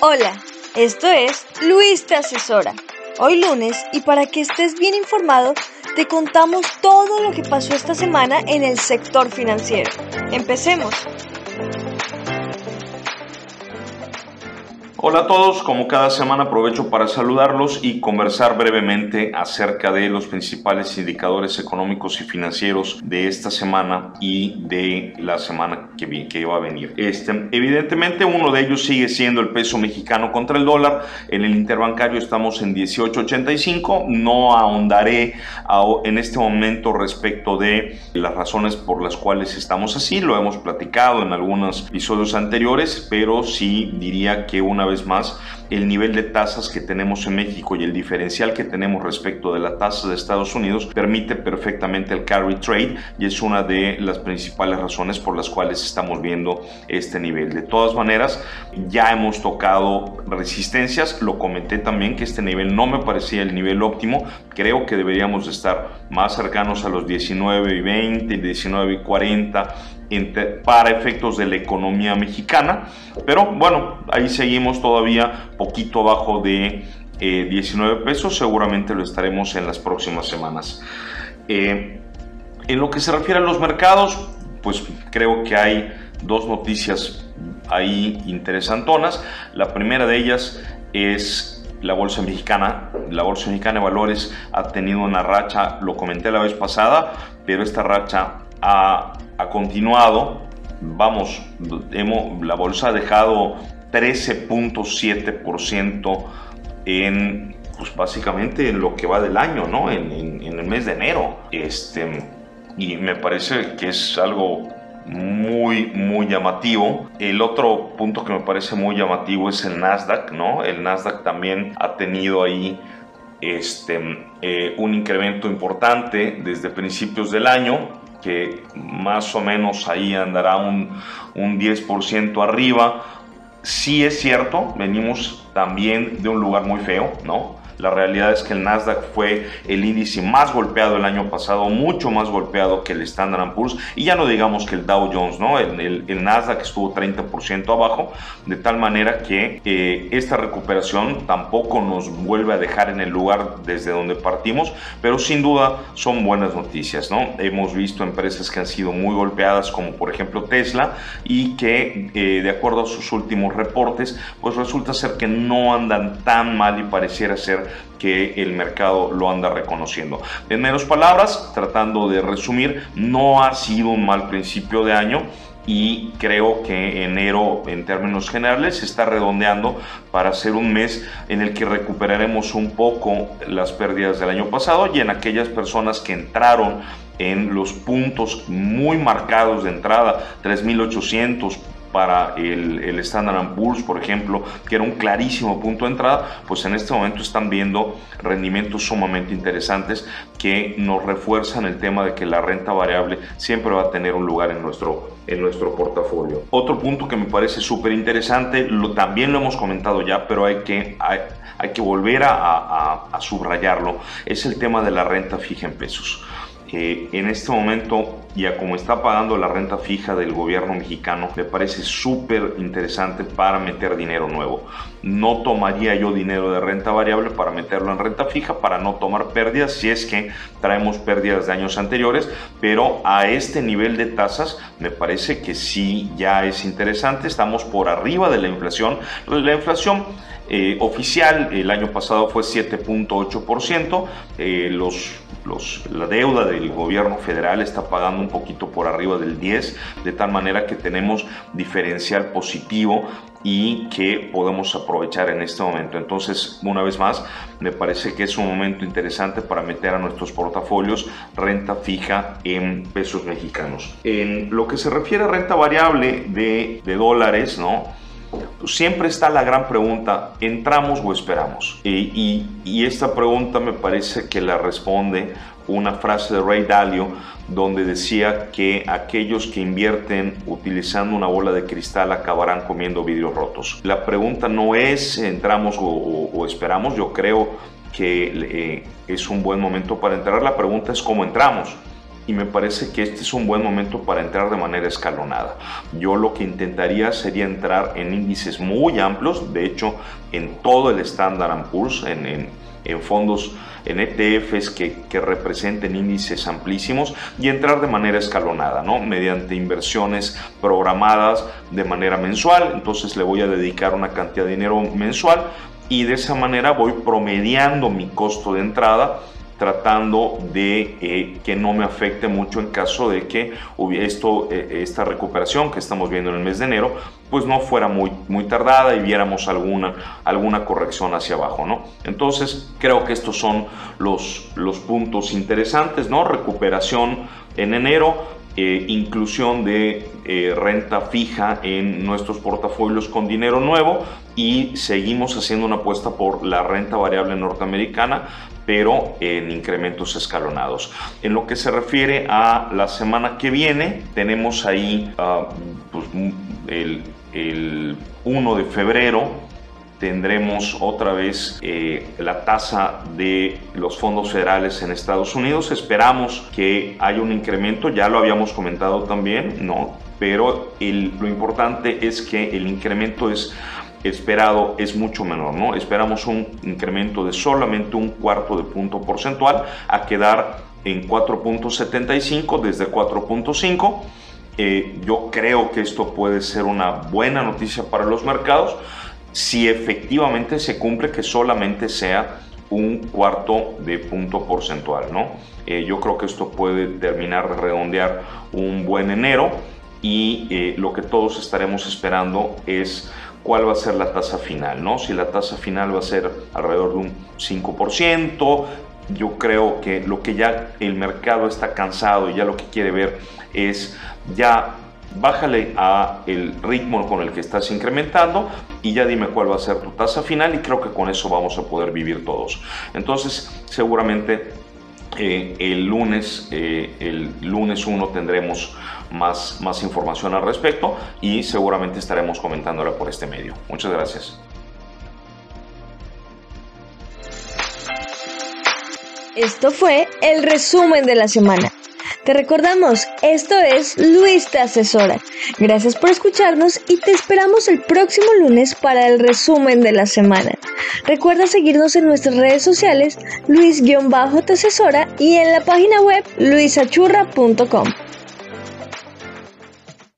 Hola, esto es Luis te asesora. Hoy lunes y para que estés bien informado, te contamos todo lo que pasó esta semana en el sector financiero. Empecemos. Hola a todos, como cada semana aprovecho para saludarlos y conversar brevemente acerca de los principales indicadores económicos y financieros de esta semana y de la semana que, que va a venir. Este, evidentemente uno de ellos sigue siendo el peso mexicano contra el dólar, en el interbancario estamos en 18.85, no ahondaré en este momento respecto de las razones por las cuales estamos así, lo hemos platicado en algunos episodios anteriores, pero sí diría que una vez más el nivel de tasas que tenemos en México y el diferencial que tenemos respecto de la tasa de Estados Unidos permite perfectamente el carry trade y es una de las principales razones por las cuales estamos viendo este nivel. De todas maneras, ya hemos tocado resistencias, lo comenté también que este nivel no me parecía el nivel óptimo, creo que deberíamos estar más cercanos a los 19 y 20, 19 y 40 para efectos de la economía mexicana. Pero bueno, ahí seguimos todavía poquito abajo de 19 eh, pesos. Seguramente lo estaremos en las próximas semanas. Eh, en lo que se refiere a los mercados, pues creo que hay dos noticias ahí interesantonas. La primera de ellas es la bolsa mexicana. La bolsa mexicana de valores ha tenido una racha, lo comenté la vez pasada, pero esta racha ha ha continuado. Vamos, hemos, la bolsa ha dejado 13.7% en, pues básicamente en lo que va del año, ¿no? En, el mes de enero. Este, y me parece que es algo muy, muy llamativo. El otro punto que me parece muy llamativo es el Nasdaq, ¿no? El Nasdaq también ha tenido ahí este, eh, un incremento importante desde principios del año más o menos ahí andará un, un 10% arriba. Sí es cierto, venimos también de un lugar muy feo, ¿no? La realidad es que el Nasdaq fue el índice más golpeado el año pasado, mucho más golpeado que el Standard Poor's y ya no digamos que el Dow Jones, ¿no? El, el, Nasdaq estuvo 30% abajo, de tal manera que eh, esta recuperación tampoco nos vuelve a dejar en el lugar desde donde partimos, pero sin duda son buenas noticias, ¿no? Hemos visto empresas que han sido muy golpeadas, como por ejemplo Tesla, y que eh, de acuerdo a sus últimos reportes, pues resulta ser que no andan tan mal y pareciera ser que el mercado lo anda reconociendo. En menos palabras, tratando de resumir, no ha sido un mal principio de año y creo que enero en términos generales se está redondeando para ser un mes en el que recuperaremos un poco las pérdidas del año pasado y en aquellas personas que entraron en los puntos muy marcados de entrada, 3.800 para el, el Standard Poor's, por ejemplo, que era un clarísimo punto de entrada, pues en este momento están viendo rendimientos sumamente interesantes que nos refuerzan el tema de que la renta variable siempre va a tener un lugar en nuestro, en nuestro portafolio. Otro punto que me parece súper interesante, lo, también lo hemos comentado ya, pero hay que, hay, hay que volver a, a, a subrayarlo, es el tema de la renta fija en pesos en este momento, ya como está pagando la renta fija del gobierno mexicano, me parece súper interesante para meter dinero nuevo. No tomaría yo dinero de renta variable para meterlo en renta fija, para no tomar pérdidas, si es que traemos pérdidas de años anteriores, pero a este nivel de tasas me parece que sí ya es interesante. Estamos por arriba de la inflación. La inflación eh, oficial el año pasado fue 7.8%. Eh, los, los, la deuda del gobierno federal está pagando un poquito por arriba del 10%, de tal manera que tenemos diferencial positivo y que podemos aprovechar en este momento. Entonces, una vez más, me parece que es un momento interesante para meter a nuestros portafolios renta fija en pesos mexicanos. En lo que se refiere a renta variable de, de dólares, ¿no? Siempre está la gran pregunta, ¿entramos o esperamos? Y, esta pregunta me parece que la responde una frase de Ray Dalio donde decía que aquellos que invierten utilizando una bola de cristal acabarán comiendo vidrios rotos. La pregunta no es entramos o, esperamos, yo creo que eh, es un buen momento para entrar, la pregunta es cómo entramos. Y me parece que este es un buen momento para entrar de manera escalonada. Yo lo que intentaría sería entrar en índices muy amplios, de hecho en todo el Standard Poor's, en, en, en fondos, en ETFs que, que, representen índices amplísimos y entrar de manera escalonada, ¿no? Mediante inversiones programadas de manera mensual, entonces le voy a dedicar una cantidad de dinero mensual y de esa manera voy promediando mi costo de entrada tratando de eh, que no me afecte mucho en caso de que esto, eh, esta recuperación que estamos viendo en el mes de enero, pues no fuera muy, muy tardada y viéramos alguna, alguna corrección hacia abajo, ¿no? Entonces, creo que estos son los, los puntos interesantes, ¿no? Recuperación en enero, eh, inclusión de renta fija en nuestros portafolios con dinero nuevo y seguimos haciendo una apuesta por la renta variable norteamericana, pero en incrementos escalonados. En lo que se refiere a la semana que viene, tenemos ahí uh, pues, el, el 1 de febrero tendremos otra vez eh, la tasa de los fondos federales en Estados Unidos. Esperamos que haya un incremento, ya lo habíamos comentado también, ¿no? Pero lo importante es que el incremento es esperado es mucho menor, ¿no? Esperamos un incremento de solamente un cuarto de punto porcentual a quedar en 4.75 desde 4.5. Eh, yo creo que esto puede ser una buena noticia para los mercados si efectivamente se cumple que solamente sea un cuarto de punto porcentual, ¿no? Eh, yo creo que esto puede terminar de redondear un buen enero y eh, lo que todos estaremos esperando es cuál va a ser la tasa final, ¿no? Si la tasa final va a ser alrededor de un 5%, yo creo que lo que ya el mercado está cansado y ya lo que quiere ver es ya bájale a el ritmo con el que estás incrementando y ya dime cuál va a ser tu tasa final y creo que con eso vamos a poder vivir todos. Entonces, seguramente eh, el lunes, eh, el lunes 1 tendremos más, más información al respecto y seguramente estaremos comentándola por este medio. Muchas gracias. Esto fue el resumen de la semana. Te recordamos, esto es Luis te asesora. Gracias por escucharnos y te esperamos el próximo lunes para el resumen de la semana. Recuerda seguirnos en nuestras redes sociales, Luis-te asesora y en la página web luisachurra.com.